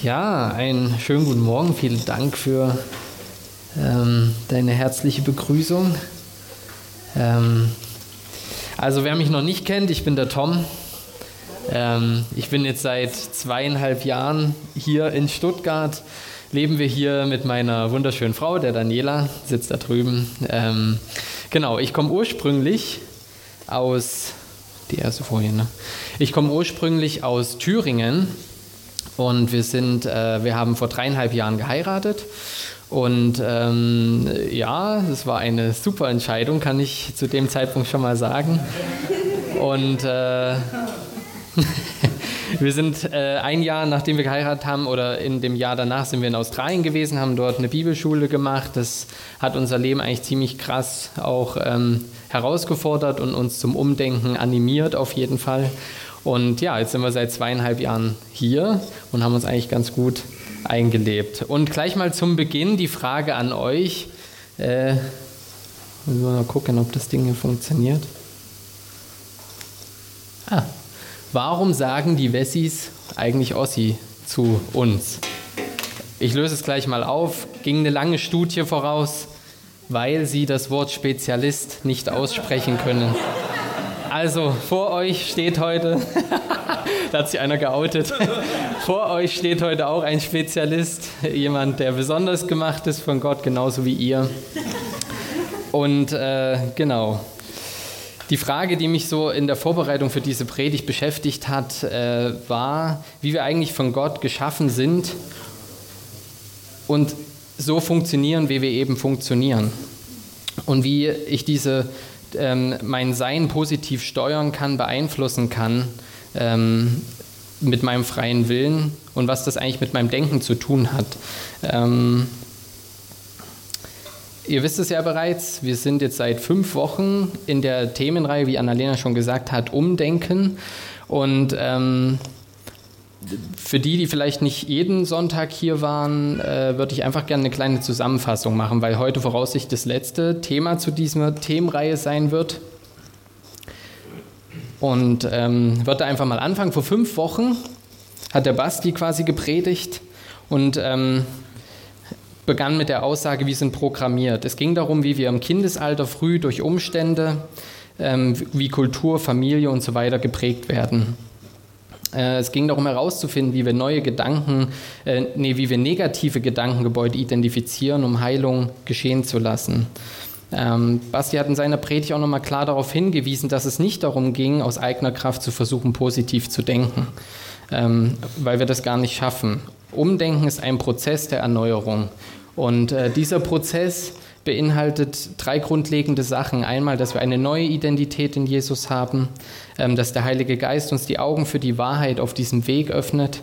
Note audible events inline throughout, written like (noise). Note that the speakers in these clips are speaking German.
Ja, einen schönen guten Morgen. Vielen Dank für ähm, deine herzliche Begrüßung. Ähm, also wer mich noch nicht kennt, ich bin der Tom. Ähm, ich bin jetzt seit zweieinhalb Jahren hier in Stuttgart. Leben wir hier mit meiner wunderschönen Frau, der Daniela, sitzt da drüben. Ähm, genau, ich komme ursprünglich aus, die erste Folie, ne? Ich komme ursprünglich aus Thüringen und wir sind, äh, wir haben vor dreieinhalb Jahren geheiratet. Und ähm, ja, das war eine super Entscheidung, kann ich zu dem Zeitpunkt schon mal sagen. Und äh, (laughs) wir sind äh, ein Jahr, nachdem wir geheiratet haben, oder in dem Jahr danach sind wir in Australien gewesen, haben dort eine Bibelschule gemacht. Das hat unser Leben eigentlich ziemlich krass auch ähm, herausgefordert und uns zum Umdenken animiert auf jeden Fall. Und ja, jetzt sind wir seit zweieinhalb Jahren hier und haben uns eigentlich ganz gut eingelebt. Und gleich mal zum Beginn die Frage an euch. Äh, müssen wir mal gucken, ob das Ding hier funktioniert. Ah, warum sagen die Wessis eigentlich Ossi zu uns? Ich löse es gleich mal auf. Ging eine lange Studie voraus, weil sie das Wort Spezialist nicht aussprechen können. Also, vor euch steht heute, (laughs) da hat sich einer geoutet, (laughs) vor euch steht heute auch ein Spezialist, jemand, der besonders gemacht ist von Gott, genauso wie ihr. Und äh, genau, die Frage, die mich so in der Vorbereitung für diese Predigt beschäftigt hat, äh, war, wie wir eigentlich von Gott geschaffen sind und so funktionieren, wie wir eben funktionieren. Und wie ich diese ähm, mein Sein positiv steuern kann, beeinflussen kann ähm, mit meinem freien Willen und was das eigentlich mit meinem Denken zu tun hat. Ähm, ihr wisst es ja bereits, wir sind jetzt seit fünf Wochen in der Themenreihe, wie Annalena schon gesagt hat, Umdenken. Und ähm, für die, die vielleicht nicht jeden Sonntag hier waren, äh, würde ich einfach gerne eine kleine Zusammenfassung machen, weil heute voraussichtlich das letzte Thema zu dieser Themenreihe sein wird. Und ähm, würde einfach mal anfangen. Vor fünf Wochen hat der Basti quasi gepredigt und ähm, begann mit der Aussage, wir sind programmiert. Es ging darum, wie wir im Kindesalter früh durch Umstände, ähm, wie Kultur, Familie und so weiter geprägt werden. Äh, es ging darum herauszufinden, wie wir neue Gedanken, äh, nee, wie wir negative Gedankengebäude identifizieren, um Heilung geschehen zu lassen. Ähm, Basti hat in seiner Predigt auch nochmal klar darauf hingewiesen, dass es nicht darum ging, aus eigener Kraft zu versuchen, positiv zu denken, ähm, weil wir das gar nicht schaffen. Umdenken ist ein Prozess der Erneuerung. Und äh, dieser Prozess beinhaltet drei grundlegende Sachen. Einmal, dass wir eine neue Identität in Jesus haben, ähm, dass der Heilige Geist uns die Augen für die Wahrheit auf diesem Weg öffnet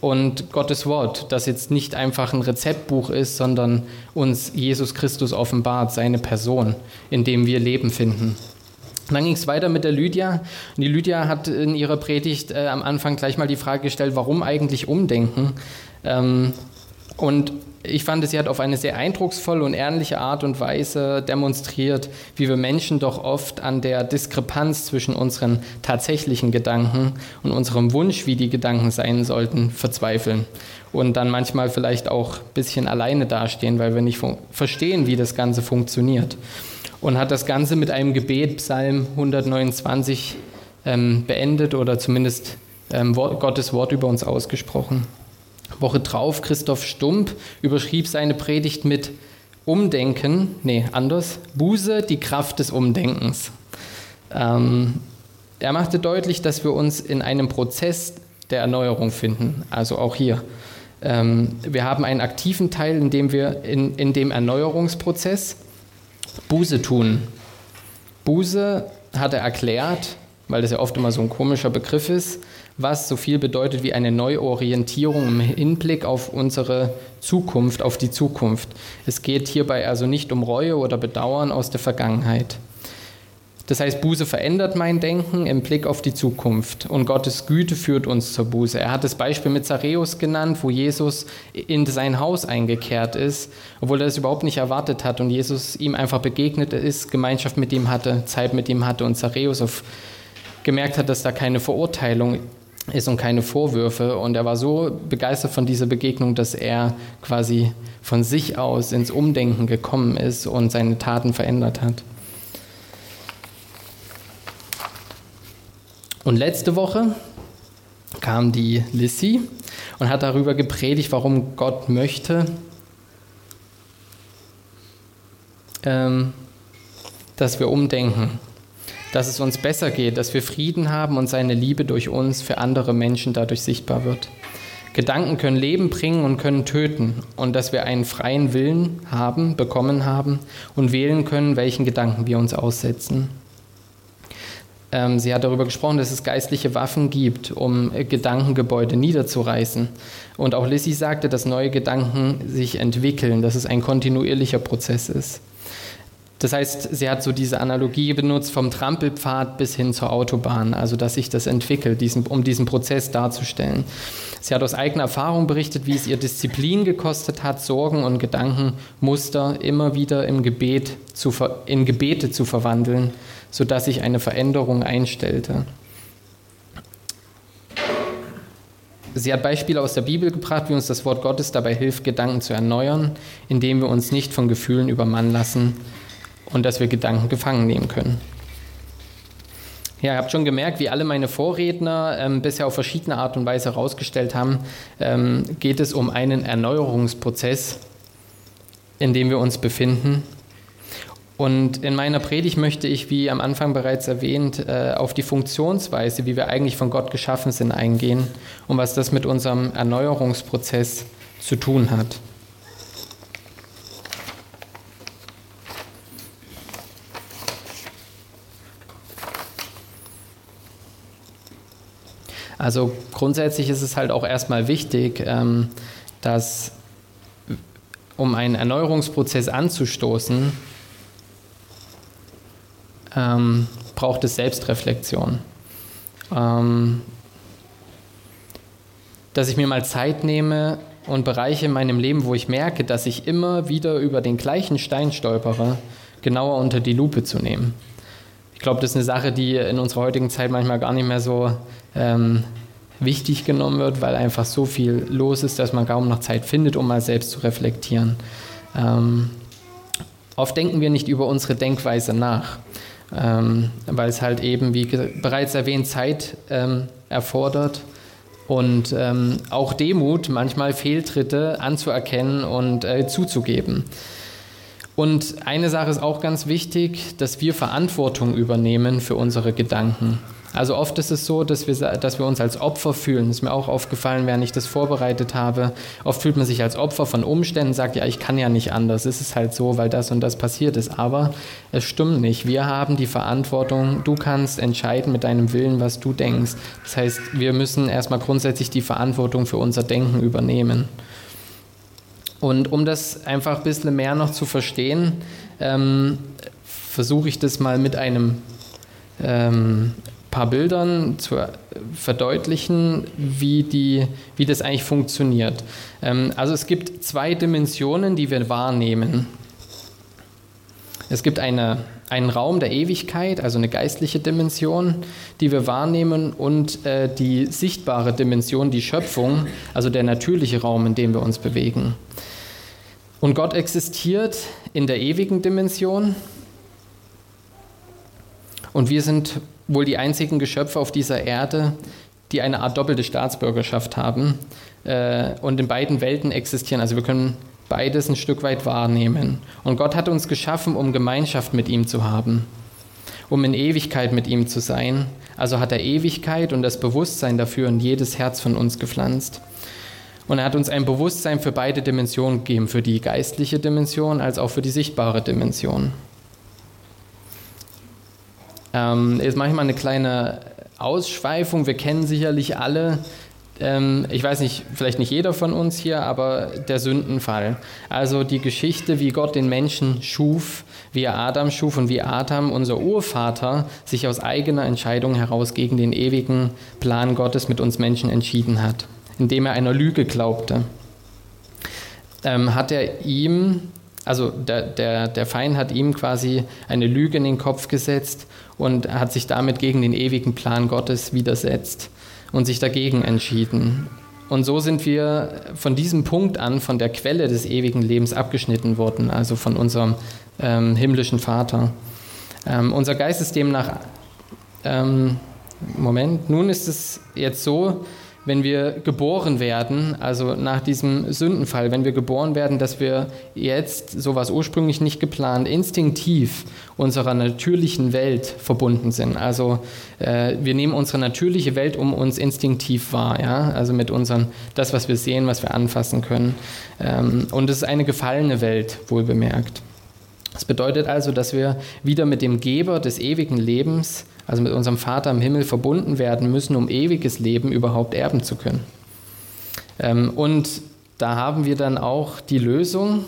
und Gottes Wort, das jetzt nicht einfach ein Rezeptbuch ist, sondern uns Jesus Christus offenbart, seine Person, in dem wir Leben finden. dann ging es weiter mit der Lydia. Und die Lydia hat in ihrer Predigt äh, am Anfang gleich mal die Frage gestellt, warum eigentlich umdenken? Ähm, und ich fand, sie hat auf eine sehr eindrucksvolle und ehrliche Art und Weise demonstriert, wie wir Menschen doch oft an der Diskrepanz zwischen unseren tatsächlichen Gedanken und unserem Wunsch, wie die Gedanken sein sollten, verzweifeln. Und dann manchmal vielleicht auch ein bisschen alleine dastehen, weil wir nicht verstehen, wie das Ganze funktioniert. Und hat das Ganze mit einem Gebet, Psalm 129, ähm, beendet oder zumindest ähm, Gottes Wort über uns ausgesprochen. Woche drauf, Christoph Stump überschrieb seine Predigt mit Umdenken, nee, anders, Buße, die Kraft des Umdenkens. Ähm, er machte deutlich, dass wir uns in einem Prozess der Erneuerung finden, also auch hier. Ähm, wir haben einen aktiven Teil, in dem wir in, in dem Erneuerungsprozess Buße tun. Buße hat er erklärt, weil das ja oft immer so ein komischer Begriff ist, was so viel bedeutet wie eine Neuorientierung im Hinblick auf unsere Zukunft, auf die Zukunft. Es geht hierbei also nicht um Reue oder Bedauern aus der Vergangenheit. Das heißt, Buße verändert mein Denken im Blick auf die Zukunft und Gottes Güte führt uns zur Buße. Er hat das Beispiel mit Zareus genannt, wo Jesus in sein Haus eingekehrt ist, obwohl er es überhaupt nicht erwartet hat und Jesus ihm einfach begegnet ist, Gemeinschaft mit ihm hatte, Zeit mit ihm hatte und Zareus gemerkt hat, dass da keine Verurteilung ist und keine Vorwürfe. Und er war so begeistert von dieser Begegnung, dass er quasi von sich aus ins Umdenken gekommen ist und seine Taten verändert hat. Und letzte Woche kam die Lissy und hat darüber gepredigt, warum Gott möchte, ähm, dass wir umdenken dass es uns besser geht, dass wir Frieden haben und seine Liebe durch uns für andere Menschen dadurch sichtbar wird. Gedanken können Leben bringen und können töten und dass wir einen freien Willen haben, bekommen haben und wählen können, welchen Gedanken wir uns aussetzen. Ähm, sie hat darüber gesprochen, dass es geistliche Waffen gibt, um Gedankengebäude niederzureißen. Und auch Lissy sagte, dass neue Gedanken sich entwickeln, dass es ein kontinuierlicher Prozess ist. Das heißt, sie hat so diese Analogie benutzt vom Trampelpfad bis hin zur Autobahn, also dass sich das entwickelt, diesen, um diesen Prozess darzustellen. Sie hat aus eigener Erfahrung berichtet, wie es ihr Disziplin gekostet hat, Sorgen und Gedankenmuster immer wieder im Gebet zu, in Gebete zu verwandeln, sodass sich eine Veränderung einstellte. Sie hat Beispiele aus der Bibel gebracht, wie uns das Wort Gottes dabei hilft, Gedanken zu erneuern, indem wir uns nicht von Gefühlen übermannen lassen, und dass wir Gedanken gefangen nehmen können. Ja, ihr habt schon gemerkt, wie alle meine Vorredner ähm, bisher auf verschiedene Art und Weise herausgestellt haben, ähm, geht es um einen Erneuerungsprozess, in dem wir uns befinden. Und in meiner Predigt möchte ich, wie am Anfang bereits erwähnt, äh, auf die Funktionsweise, wie wir eigentlich von Gott geschaffen sind, eingehen und was das mit unserem Erneuerungsprozess zu tun hat. Also grundsätzlich ist es halt auch erstmal wichtig, ähm, dass um einen Erneuerungsprozess anzustoßen, ähm, braucht es Selbstreflexion. Ähm, dass ich mir mal Zeit nehme und Bereiche in meinem Leben, wo ich merke, dass ich immer wieder über den gleichen Stein stolpere, genauer unter die Lupe zu nehmen. Ich glaube, das ist eine Sache, die in unserer heutigen Zeit manchmal gar nicht mehr so ähm, wichtig genommen wird, weil einfach so viel los ist, dass man kaum noch Zeit findet, um mal selbst zu reflektieren. Ähm, oft denken wir nicht über unsere Denkweise nach, ähm, weil es halt eben, wie bereits erwähnt, Zeit ähm, erfordert und ähm, auch Demut, manchmal Fehltritte anzuerkennen und äh, zuzugeben. Und eine Sache ist auch ganz wichtig, dass wir Verantwortung übernehmen für unsere Gedanken. Also oft ist es so, dass wir, dass wir uns als Opfer fühlen. Das ist mir auch aufgefallen, während ich das vorbereitet habe. Oft fühlt man sich als Opfer von Umständen, sagt, ja, ich kann ja nicht anders. Es ist halt so, weil das und das passiert ist. Aber es stimmt nicht. Wir haben die Verantwortung. Du kannst entscheiden mit deinem Willen, was du denkst. Das heißt, wir müssen erstmal grundsätzlich die Verantwortung für unser Denken übernehmen. Und um das einfach ein bisschen mehr noch zu verstehen, ähm, versuche ich das mal mit einem ähm, paar Bildern zu verdeutlichen, wie, die, wie das eigentlich funktioniert. Ähm, also es gibt zwei Dimensionen, die wir wahrnehmen. Es gibt eine, einen Raum der Ewigkeit, also eine geistliche Dimension, die wir wahrnehmen, und äh, die sichtbare Dimension, die Schöpfung, also der natürliche Raum, in dem wir uns bewegen. Und Gott existiert in der ewigen Dimension und wir sind wohl die einzigen Geschöpfe auf dieser Erde, die eine Art doppelte Staatsbürgerschaft haben äh, und in beiden Welten existieren. Also wir können beides ein Stück weit wahrnehmen. Und Gott hat uns geschaffen, um Gemeinschaft mit ihm zu haben, um in Ewigkeit mit ihm zu sein. Also hat er Ewigkeit und das Bewusstsein dafür in jedes Herz von uns gepflanzt. Und er hat uns ein Bewusstsein für beide Dimensionen gegeben, für die geistliche Dimension als auch für die sichtbare Dimension. Ähm, jetzt mache ich mal eine kleine Ausschweifung. Wir kennen sicherlich alle, ähm, ich weiß nicht, vielleicht nicht jeder von uns hier, aber der Sündenfall. Also die Geschichte, wie Gott den Menschen schuf, wie er Adam schuf und wie Adam, unser Urvater, sich aus eigener Entscheidung heraus gegen den ewigen Plan Gottes mit uns Menschen entschieden hat indem er einer Lüge glaubte, ähm, hat er ihm, also der, der, der Feind hat ihm quasi eine Lüge in den Kopf gesetzt und hat sich damit gegen den ewigen Plan Gottes widersetzt. und sich dagegen entschieden. Und so sind wir von diesem Punkt an von der Quelle des ewigen Lebens abgeschnitten worden, also von unserem ähm, himmlischen Vater. Ähm, unser Geist ist demnach, ähm, Moment, nun ist es jetzt so, wenn wir geboren werden, also nach diesem Sündenfall, wenn wir geboren werden, dass wir jetzt, so was ursprünglich nicht geplant, instinktiv unserer natürlichen Welt verbunden sind. Also äh, wir nehmen unsere natürliche Welt um uns instinktiv wahr, ja? also mit unseren, das, was wir sehen, was wir anfassen können. Ähm, und es ist eine gefallene Welt, wohl bemerkt. Das bedeutet also, dass wir wieder mit dem Geber des ewigen Lebens also mit unserem Vater im Himmel verbunden werden müssen, um ewiges Leben überhaupt erben zu können. Ähm, und da haben wir dann auch die Lösung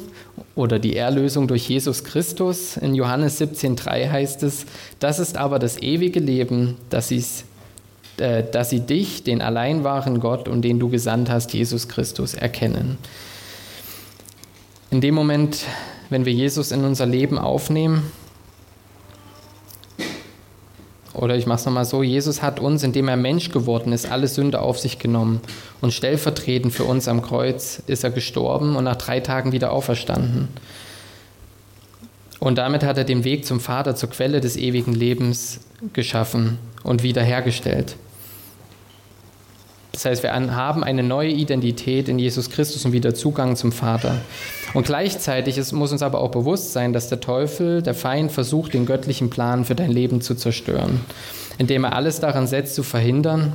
oder die Erlösung durch Jesus Christus. In Johannes 17,3 heißt es: Das ist aber das ewige Leben, dass, äh, dass sie dich, den allein wahren Gott und den du gesandt hast, Jesus Christus, erkennen. In dem Moment, wenn wir Jesus in unser Leben aufnehmen, oder ich mache es nochmal so, Jesus hat uns, indem er Mensch geworden ist, alle Sünde auf sich genommen. Und stellvertretend für uns am Kreuz ist er gestorben und nach drei Tagen wieder auferstanden. Und damit hat er den Weg zum Vater, zur Quelle des ewigen Lebens geschaffen und wiederhergestellt. Das heißt, wir haben eine neue Identität in Jesus Christus und wieder Zugang zum Vater. Und gleichzeitig es muss uns aber auch bewusst sein, dass der Teufel, der Feind, versucht, den göttlichen Plan für dein Leben zu zerstören, indem er alles daran setzt, zu verhindern,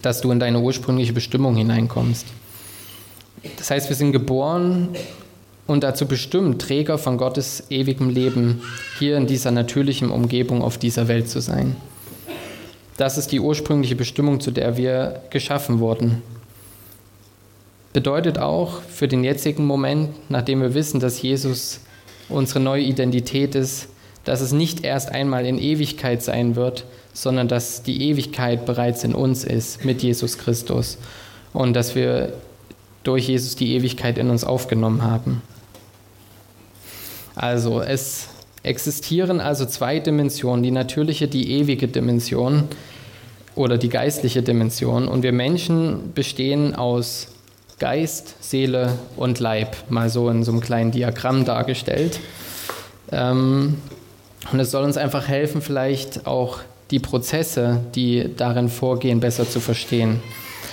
dass du in deine ursprüngliche Bestimmung hineinkommst. Das heißt, wir sind geboren und dazu bestimmt, Träger von Gottes ewigem Leben hier in dieser natürlichen Umgebung auf dieser Welt zu sein. Das ist die ursprüngliche Bestimmung, zu der wir geschaffen wurden. Bedeutet auch für den jetzigen Moment, nachdem wir wissen, dass Jesus unsere neue Identität ist, dass es nicht erst einmal in Ewigkeit sein wird, sondern dass die Ewigkeit bereits in uns ist mit Jesus Christus und dass wir durch Jesus die Ewigkeit in uns aufgenommen haben. Also es existieren also zwei Dimensionen, die natürliche, die ewige Dimension oder die geistliche Dimension. Und wir Menschen bestehen aus Geist, Seele und Leib, mal so in so einem kleinen Diagramm dargestellt. Ähm, und es soll uns einfach helfen, vielleicht auch die Prozesse, die darin vorgehen, besser zu verstehen.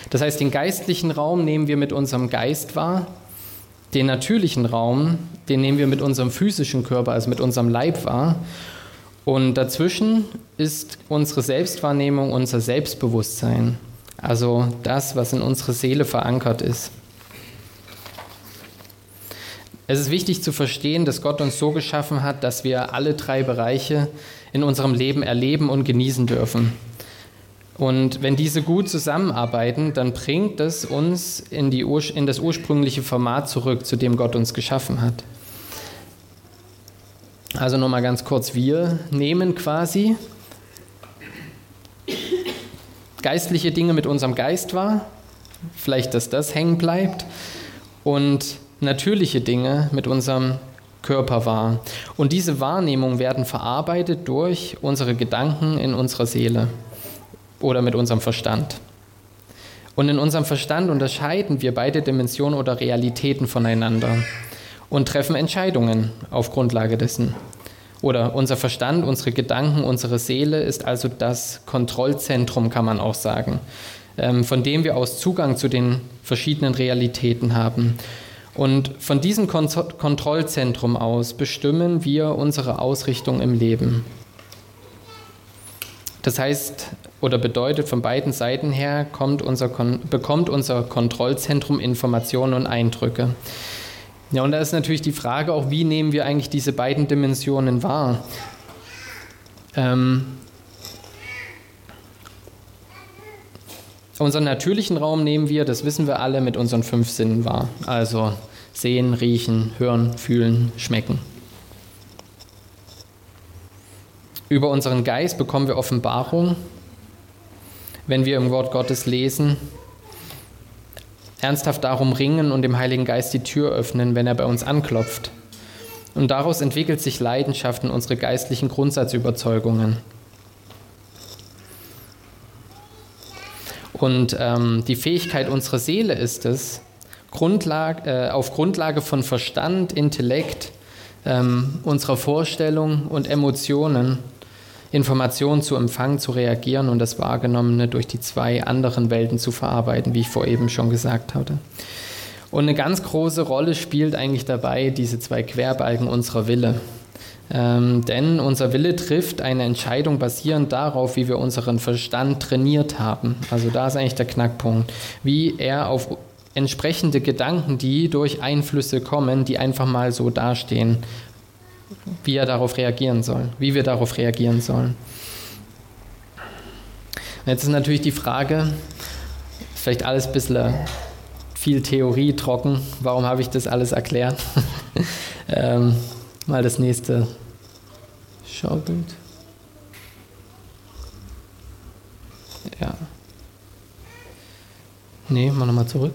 Das heißt, den geistlichen Raum nehmen wir mit unserem Geist wahr, den natürlichen Raum, den nehmen wir mit unserem physischen Körper, also mit unserem Leib wahr. Und dazwischen ist unsere Selbstwahrnehmung, unser Selbstbewusstsein, also das, was in unserer Seele verankert ist. Es ist wichtig zu verstehen, dass Gott uns so geschaffen hat, dass wir alle drei Bereiche in unserem Leben erleben und genießen dürfen. Und wenn diese gut zusammenarbeiten, dann bringt es uns in, die, in das ursprüngliche Format zurück, zu dem Gott uns geschaffen hat. Also nochmal ganz kurz, wir nehmen quasi geistliche Dinge mit unserem Geist wahr, vielleicht, dass das hängen bleibt, und natürliche Dinge mit unserem Körper wahr. Und diese Wahrnehmungen werden verarbeitet durch unsere Gedanken in unserer Seele oder mit unserem Verstand. Und in unserem Verstand unterscheiden wir beide Dimensionen oder Realitäten voneinander und treffen Entscheidungen auf Grundlage dessen. Oder unser Verstand, unsere Gedanken, unsere Seele ist also das Kontrollzentrum, kann man auch sagen, ähm, von dem wir aus Zugang zu den verschiedenen Realitäten haben. Und von diesem Kontrollzentrum aus bestimmen wir unsere Ausrichtung im Leben. Das heißt oder bedeutet, von beiden Seiten her unser, bekommt unser Kontrollzentrum Informationen und Eindrücke. Ja, und da ist natürlich die Frage auch, wie nehmen wir eigentlich diese beiden Dimensionen wahr? Ähm, unseren natürlichen Raum nehmen wir, das wissen wir alle, mit unseren fünf Sinnen wahr. Also sehen, riechen, hören, fühlen, schmecken. Über unseren Geist bekommen wir Offenbarung, wenn wir im Wort Gottes lesen ernsthaft darum ringen und dem Heiligen Geist die Tür öffnen, wenn er bei uns anklopft. Und daraus entwickelt sich Leidenschaft in unsere geistlichen Grundsatzüberzeugungen. Und ähm, die Fähigkeit unserer Seele ist es, Grundlage, äh, auf Grundlage von Verstand, Intellekt, ähm, unserer Vorstellung und Emotionen Informationen zu empfangen, zu reagieren und das Wahrgenommene durch die zwei anderen Welten zu verarbeiten, wie ich vor eben schon gesagt hatte. Und eine ganz große Rolle spielt eigentlich dabei diese zwei Querbalken unserer Wille. Ähm, denn unser Wille trifft eine Entscheidung basierend darauf, wie wir unseren Verstand trainiert haben. Also da ist eigentlich der Knackpunkt. Wie er auf entsprechende Gedanken, die durch Einflüsse kommen, die einfach mal so dastehen, wie er darauf reagieren soll, wie wir darauf reagieren sollen. Jetzt ist natürlich die Frage, vielleicht alles ein bisschen viel Theorie trocken, warum habe ich das alles erklärt? (laughs) ähm, mal das nächste Schaubild. Ja. Nee, mal nochmal zurück.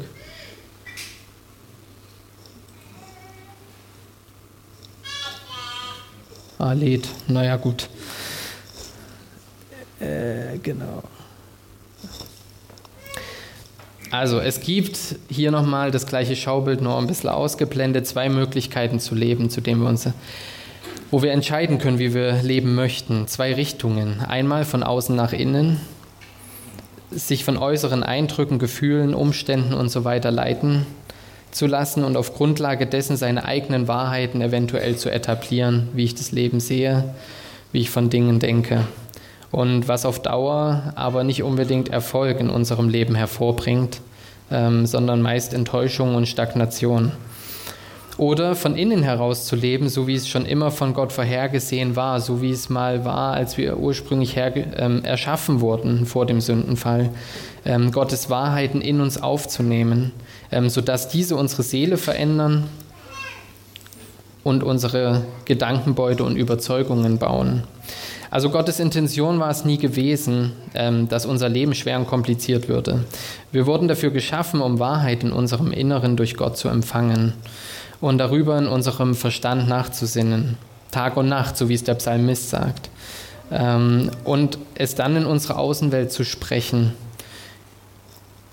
Ah, lädt. Naja, gut. Äh, genau. Also, es gibt hier nochmal das gleiche Schaubild, nur ein bisschen ausgeblendet, zwei Möglichkeiten zu leben, zu denen wir uns wo wir entscheiden können, wie wir leben möchten. Zwei Richtungen. Einmal von außen nach innen, sich von äußeren Eindrücken, Gefühlen, Umständen und so weiter leiten zu lassen und auf Grundlage dessen seine eigenen Wahrheiten eventuell zu etablieren, wie ich das Leben sehe, wie ich von Dingen denke. Und was auf Dauer aber nicht unbedingt Erfolg in unserem Leben hervorbringt, ähm, sondern meist Enttäuschung und Stagnation. Oder von innen heraus zu leben, so wie es schon immer von Gott vorhergesehen war, so wie es mal war, als wir ursprünglich ähm, erschaffen wurden vor dem Sündenfall. Ähm, Gottes Wahrheiten in uns aufzunehmen, ähm, sodass diese unsere Seele verändern und unsere Gedankenbeute und Überzeugungen bauen. Also Gottes Intention war es nie gewesen, ähm, dass unser Leben schwer und kompliziert würde. Wir wurden dafür geschaffen, um Wahrheit in unserem Inneren durch Gott zu empfangen und darüber in unserem Verstand nachzusinnen, Tag und Nacht, so wie es der Psalmist sagt, ähm, und es dann in unsere Außenwelt zu sprechen.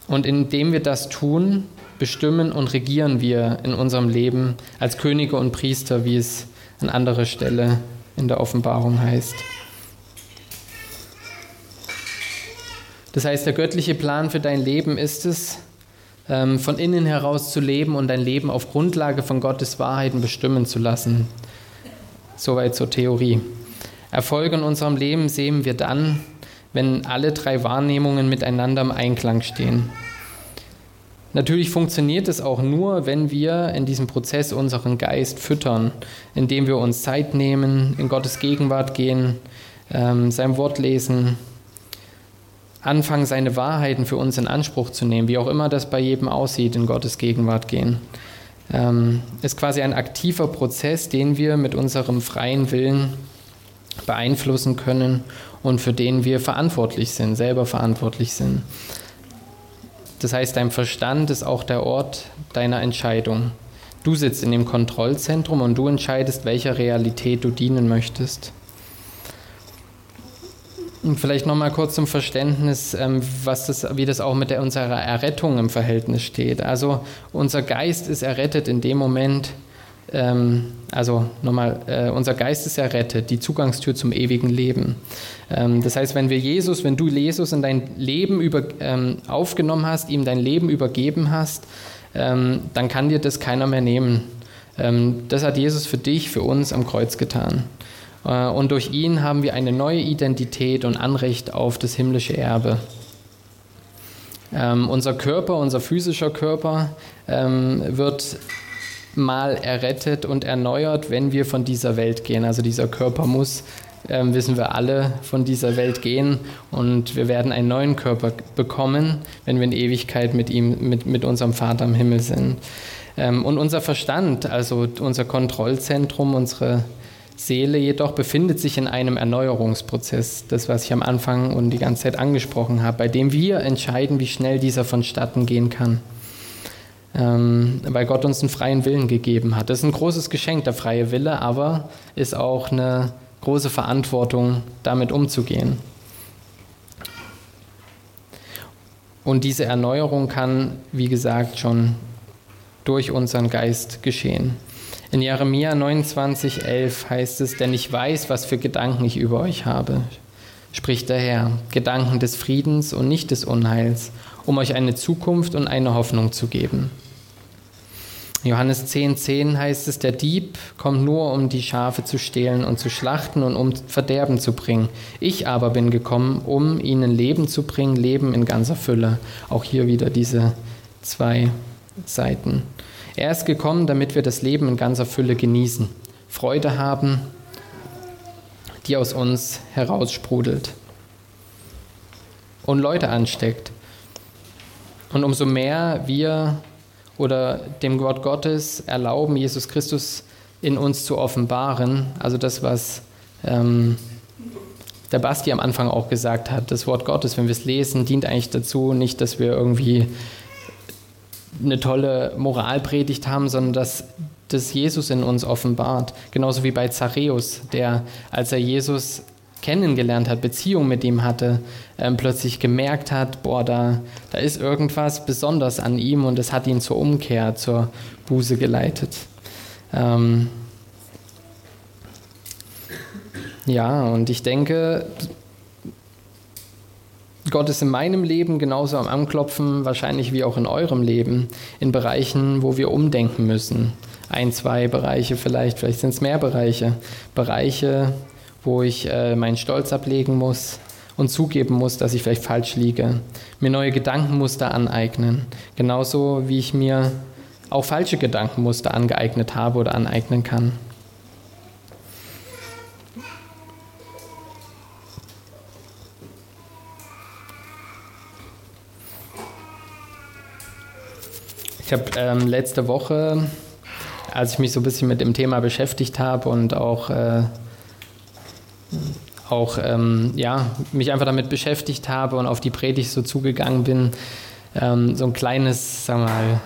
Und indem wir das tun, bestimmen und regieren wir in unserem Leben als Könige und Priester, wie es an anderer Stelle in der Offenbarung heißt. Das heißt, der göttliche Plan für dein Leben ist es, ähm, von innen heraus zu leben und dein Leben auf Grundlage von Gottes Wahrheiten bestimmen zu lassen. Soweit zur Theorie. Erfolg in unserem Leben sehen wir dann, wenn alle drei Wahrnehmungen miteinander im Einklang stehen. Natürlich funktioniert es auch nur, wenn wir in diesem Prozess unseren Geist füttern, indem wir uns Zeit nehmen, in Gottes Gegenwart gehen, ähm, sein Wort lesen, anfangen, seine Wahrheiten für uns in Anspruch zu nehmen, wie auch immer das bei jedem aussieht, in Gottes Gegenwart gehen. Ähm, ist quasi ein aktiver Prozess, den wir mit unserem freien Willen beeinflussen können und für den wir verantwortlich sind, selber verantwortlich sind. Das heißt, dein Verstand ist auch der Ort deiner Entscheidung. Du sitzt in dem Kontrollzentrum und du entscheidest, welcher Realität du dienen möchtest. Und vielleicht nochmal kurz zum Verständnis, ähm, was das, wie das auch mit der, unserer Errettung im Verhältnis steht. Also unser Geist ist errettet in dem Moment, ähm, also nochmal, äh, unser Geist ist errettet, die Zugangstür zum ewigen Leben. Ähm, das heißt, wenn wir Jesus, wenn du Jesus in dein Leben über, aufgenommen hast, ihm dein Leben übergeben hast, dann kann dir das keiner mehr nehmen. das hat Jesus für dich, für uns am Kreuz getan. Äh, und durch ihn haben wir eine neue Identität und Anrecht auf das himmlische Erbe. Ähm, unser Körper, unser physischer Körper ähm, wird mal errettet und erneuert, wenn wir von dieser Welt gehen. Also dieser Körper muss, ähm, wissen wir alle, von dieser Welt gehen und wir werden einen neuen Körper bekommen, wenn wir in Ewigkeit mit ihm, mit, mit unserem Vater im Himmel sind. Ähm, und unser Verstand, also unser Kontrollzentrum, unsere Seele jedoch befindet sich in einem Erneuerungsprozess, das, was ich am Anfang und die ganze Zeit angesprochen habe, bei dem wir entscheiden, wie schnell dieser vonstatten gehen kann. Ähm, weil Gott uns einen freien Willen gegeben hat. Das ist ein großes Geschenk, der freie Wille, aber ist auch eine große Verantwortung, damit umzugehen. und diese Erneuerung kann, wie gesagt, schon durch unseren Geist geschehen. In Jeremia 29, 11 heißt es, denn ich weiß, was für Gedanken ich über euch habe, spricht der Herr, Gedanken des Friedens und nicht des Unheils, um euch eine Zukunft und eine Hoffnung zu geben. Johannes 10, 10 heißt es, der Dieb kommt nur, um die Schafe zu stehlen und zu schlachten und um Verderben zu bringen. Ich aber bin gekommen, um ihnen Leben zu bringen, Leben in ganzer Fülle. Auch hier wieder diese zwei Seiten. Er ist gekommen, damit wir das Leben in ganzer Fülle genießen, Freude haben, die aus uns heraussprudelt und Leute ansteckt. Und umso mehr wir oder dem Wort Gottes erlauben, Jesus Christus in uns zu offenbaren. Also das, was ähm, der Basti am Anfang auch gesagt hat, das Wort Gottes, wenn wir es lesen, dient eigentlich dazu, nicht, dass wir irgendwie eine tolle Moralpredigt haben, sondern dass das Jesus in uns offenbart. Genauso wie bei Zachäus, der, als er Jesus kennengelernt hat, Beziehung mit ihm hatte, ähm, plötzlich gemerkt hat, boah, da, da ist irgendwas besonders an ihm und es hat ihn zur Umkehr, zur Buße geleitet. Ähm ja, und ich denke, Gott ist in meinem Leben genauso am Anklopfen, wahrscheinlich wie auch in eurem Leben, in Bereichen, wo wir umdenken müssen. Ein, zwei Bereiche vielleicht, vielleicht sind es mehr Bereiche. Bereiche, wo ich äh, meinen Stolz ablegen muss und zugeben muss, dass ich vielleicht falsch liege, mir neue Gedankenmuster aneignen, genauso wie ich mir auch falsche Gedankenmuster angeeignet habe oder aneignen kann. Ich habe ähm, letzte Woche, als ich mich so ein bisschen mit dem Thema beschäftigt habe und auch äh, auch ähm, ja, mich einfach damit beschäftigt habe und auf die Predigt so zugegangen bin, ähm, so ein kleines, sagen mal,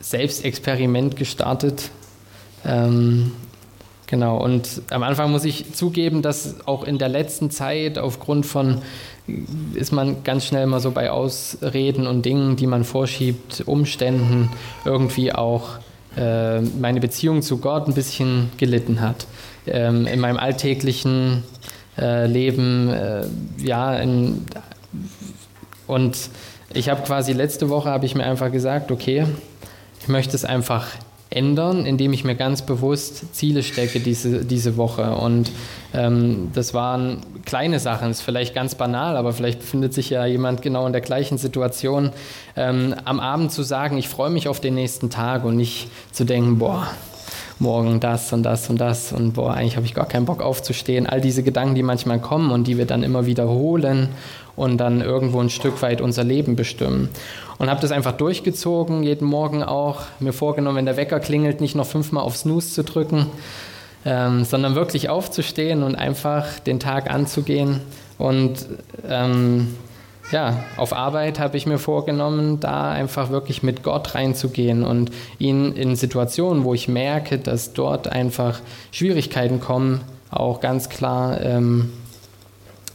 Selbstexperiment gestartet. Ähm, genau, und am Anfang muss ich zugeben, dass auch in der letzten Zeit aufgrund von, ist man ganz schnell mal so bei Ausreden und Dingen, die man vorschiebt, Umständen, irgendwie auch äh, meine Beziehung zu Gott ein bisschen gelitten hat. Ähm, in meinem alltäglichen äh, Leben, äh, ja, in, und ich habe quasi letzte Woche habe ich mir einfach gesagt, okay, ich möchte es einfach ändern, indem ich mir ganz bewusst Ziele stecke diese, diese Woche. Und ähm, das waren kleine Sachen, ist vielleicht ganz banal, aber vielleicht befindet sich ja jemand genau in der gleichen Situation. Ähm, am Abend zu sagen, ich freue mich auf den nächsten Tag und nicht zu denken, boah, morgen das und das und das und boah, eigentlich habe ich gar keinen Bock aufzustehen. All diese Gedanken, die manchmal kommen und die wir dann immer wiederholen und dann irgendwo ein Stück weit unser Leben bestimmen. Und habe das einfach durchgezogen, jeden Morgen auch, mir vorgenommen, wenn der Wecker klingelt, nicht noch fünfmal auf Snooze zu drücken, ähm, sondern wirklich aufzustehen und einfach den Tag anzugehen und ähm, ja, auf Arbeit habe ich mir vorgenommen, da einfach wirklich mit Gott reinzugehen und ihn in Situationen, wo ich merke, dass dort einfach Schwierigkeiten kommen, auch ganz klar ähm,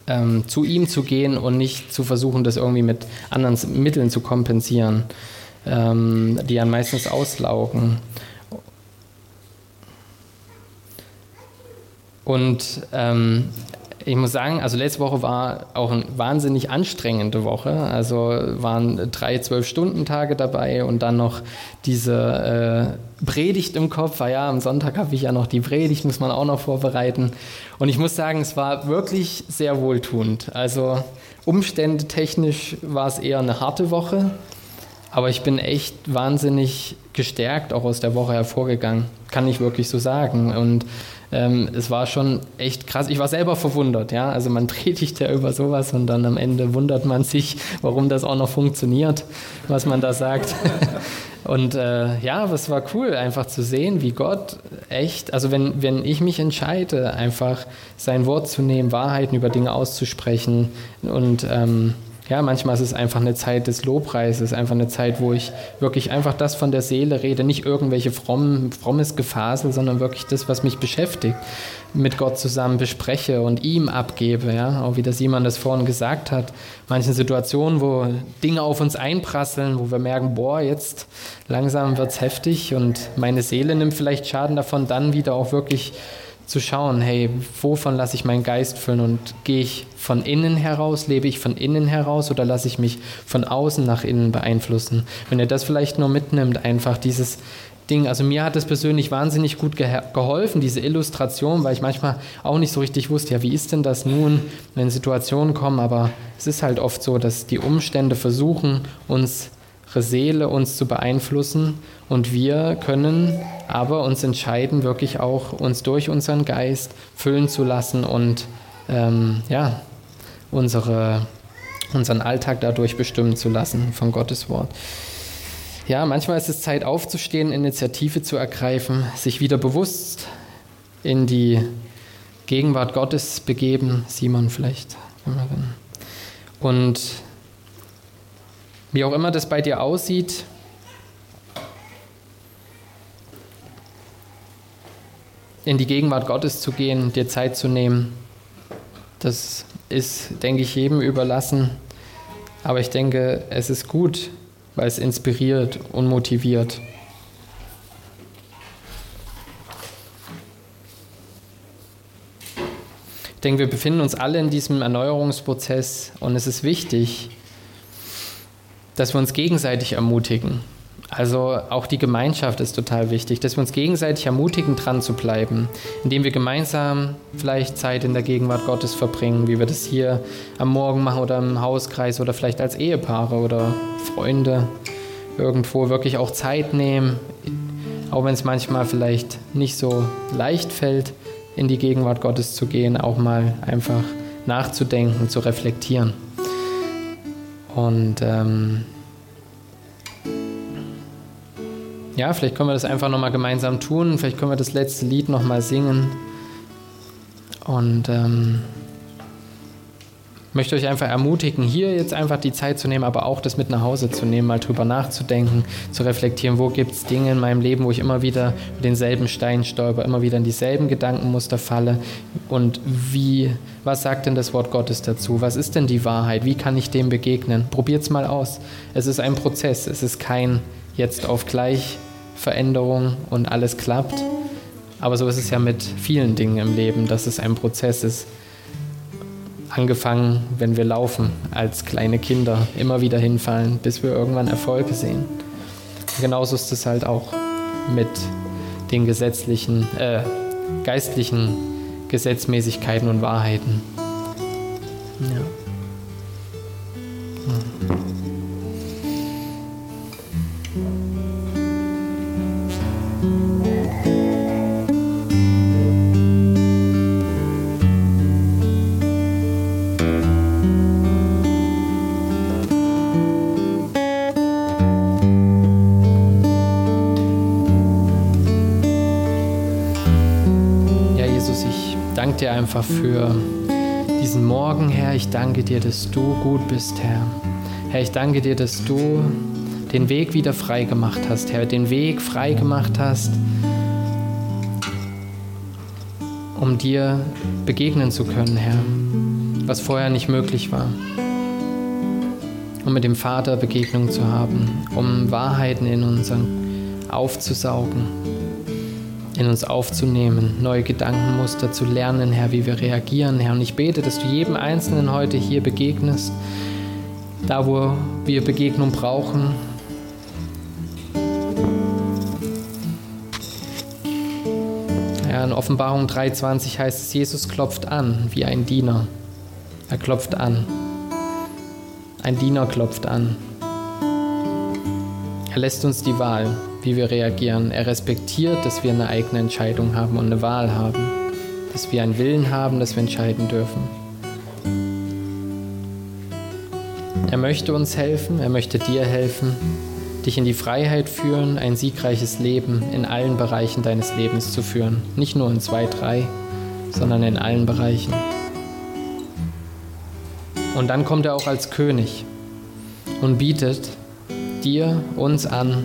ähm, zu ihm zu gehen und nicht zu versuchen, das irgendwie mit anderen Mitteln zu kompensieren, ähm, die dann meistens auslaugen. Und ähm, ich muss sagen, also letzte Woche war auch eine wahnsinnig anstrengende Woche. Also waren drei Zwölf-Stunden-Tage dabei und dann noch diese äh, Predigt im Kopf. Ah ja, am Sonntag habe ich ja noch die Predigt, muss man auch noch vorbereiten. Und ich muss sagen, es war wirklich sehr wohltuend. Also Umstände technisch war es eher eine harte Woche, aber ich bin echt wahnsinnig gestärkt auch aus der Woche hervorgegangen. Kann ich wirklich so sagen. Und ähm, es war schon echt krass. Ich war selber verwundert, ja. Also man (laughs) predigt ja über sowas und dann am Ende wundert man sich, warum das auch noch funktioniert, was man da sagt. (laughs) Und äh, ja, es war cool, einfach zu sehen, wie Gott echt, also wenn, wenn ich mich entscheide, einfach sein Wort zu nehmen, Wahrheiten über Dinge auszusprechen und ähm, Ja, manchmal ist es einfach eine Zeit des Lobpreises, einfach eine Zeit, wo ich wirklich einfach das von der Seele rede, nicht irgendwelche fromm, frommes Gefasel, sondern wirklich das, was mich beschäftigt, mit Gott zusammen bespreche und ihm abgebe. Ja, auch wie das jemand das vorhin gesagt hat, manche Situationen, wo Dinge auf uns einprasseln, wo wir merken, boah, jetzt langsam wird es heftig und meine Seele nimmt vielleicht Schaden davon, dann wieder auch wirklich zu schauen, hey, wovon lasse ich meinen Geist füllen und gehe ich von innen heraus, lebe ich von innen heraus oder lasse ich mich von außen nach innen beeinflussen? Wenn ihr das vielleicht nur mitnimmt, einfach dieses Ding, also mir hat es persönlich wahnsinnig gut geholfen, diese Illustration, weil ich manchmal auch nicht so richtig wusste, ja, wie ist denn das nun, wenn Situationen kommen, aber es ist halt oft so, dass die Umstände versuchen, unsere Seele uns zu beeinflussen und wir können aber uns entscheiden, wirklich auch uns durch unseren Geist füllen zu lassen und ähm, ja, unsere, unseren Alltag dadurch bestimmen zu lassen von Gottes Wort. Ja, manchmal ist es Zeit aufzustehen, Initiative zu ergreifen, sich wieder bewusst in die Gegenwart Gottes begeben. Simon vielleicht. Und wie auch immer das bei dir aussieht, in die Gegenwart Gottes zu gehen, dir Zeit zu nehmen. Das ist, denke ich, jedem überlassen. Aber ich denke, es ist gut, weil es inspiriert und motiviert. Ich denke, wir befinden uns alle in diesem Erneuerungsprozess und es ist wichtig, dass wir uns gegenseitig ermutigen. Also auch die Gemeinschaft ist total wichtig, dass wir uns gegenseitig ermutigen, dran zu bleiben, indem wir gemeinsam vielleicht Zeit in der Gegenwart Gottes verbringen, wie wir das hier am Morgen machen oder im Hauskreis oder vielleicht als Ehepaare oder Freunde irgendwo wirklich auch Zeit nehmen, auch wenn es manchmal vielleicht nicht so leicht fällt, in die Gegenwart Gottes zu gehen, auch mal einfach nachzudenken, zu reflektieren. Und ähm, ja, vielleicht können wir das einfach nochmal gemeinsam tun. Vielleicht können wir das letzte Lied nochmal singen. Und ähm, möchte euch einfach ermutigen, hier jetzt einfach die Zeit zu nehmen, aber auch das mit nach Hause zu nehmen, mal drüber nachzudenken, zu reflektieren, wo gibt es Dinge in meinem Leben, wo ich immer wieder über denselben Stein stolper, immer wieder in dieselben Gedankenmuster falle und wie, was sagt denn das Wort Gottes dazu? Was ist denn die Wahrheit? Wie kann ich dem begegnen? Probiert es mal aus. Es ist ein Prozess, es ist kein jetzt auf gleich Veränderung und alles klappt. Aber so ist es ja mit vielen Dingen im Leben, dass es ein Prozess ist. Angefangen, wenn wir laufen als kleine Kinder, immer wieder hinfallen, bis wir irgendwann Erfolge sehen. genauso ist es halt auch mit den gesetzlichen, äh, geistlichen Gesetzmäßigkeiten und Wahrheiten. Ja. Einfach für diesen Morgen, Herr. Ich danke dir, dass du gut bist, Herr. Herr, ich danke dir, dass du den Weg wieder frei gemacht hast, Herr. Den Weg frei gemacht hast, um dir begegnen zu können, Herr. Was vorher nicht möglich war. Um mit dem Vater Begegnung zu haben, um Wahrheiten in uns aufzusaugen in uns aufzunehmen, neue Gedankenmuster zu lernen, Herr, wie wir reagieren, Herr. Und ich bete, dass du jedem Einzelnen heute hier begegnest, da wo wir Begegnung brauchen. In Offenbarung 3,20 heißt es, Jesus klopft an wie ein Diener. Er klopft an. Ein Diener klopft an. Er lässt uns die Wahl wie wir reagieren. Er respektiert, dass wir eine eigene Entscheidung haben und eine Wahl haben, dass wir einen Willen haben, dass wir entscheiden dürfen. Er möchte uns helfen, er möchte dir helfen, dich in die Freiheit führen, ein siegreiches Leben in allen Bereichen deines Lebens zu führen. Nicht nur in zwei, drei, sondern in allen Bereichen. Und dann kommt er auch als König und bietet dir, uns an,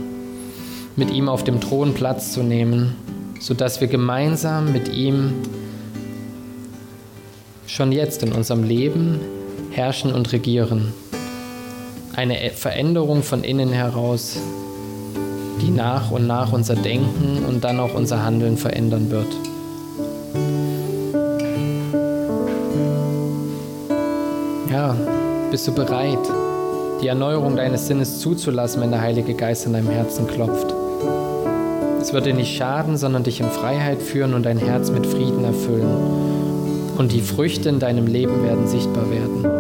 mit ihm auf dem Thron Platz zu nehmen, sodass wir gemeinsam mit ihm schon jetzt in unserem Leben herrschen und regieren. Eine Veränderung von innen heraus, die nach und nach unser Denken und dann auch unser Handeln verändern wird. Ja, bist du bereit, die Erneuerung deines Sinnes zuzulassen, wenn der Heilige Geist in deinem Herzen klopft? Es wird dir nicht schaden, sondern dich in Freiheit führen und dein Herz mit Frieden erfüllen. Und die Früchte in deinem Leben werden sichtbar werden.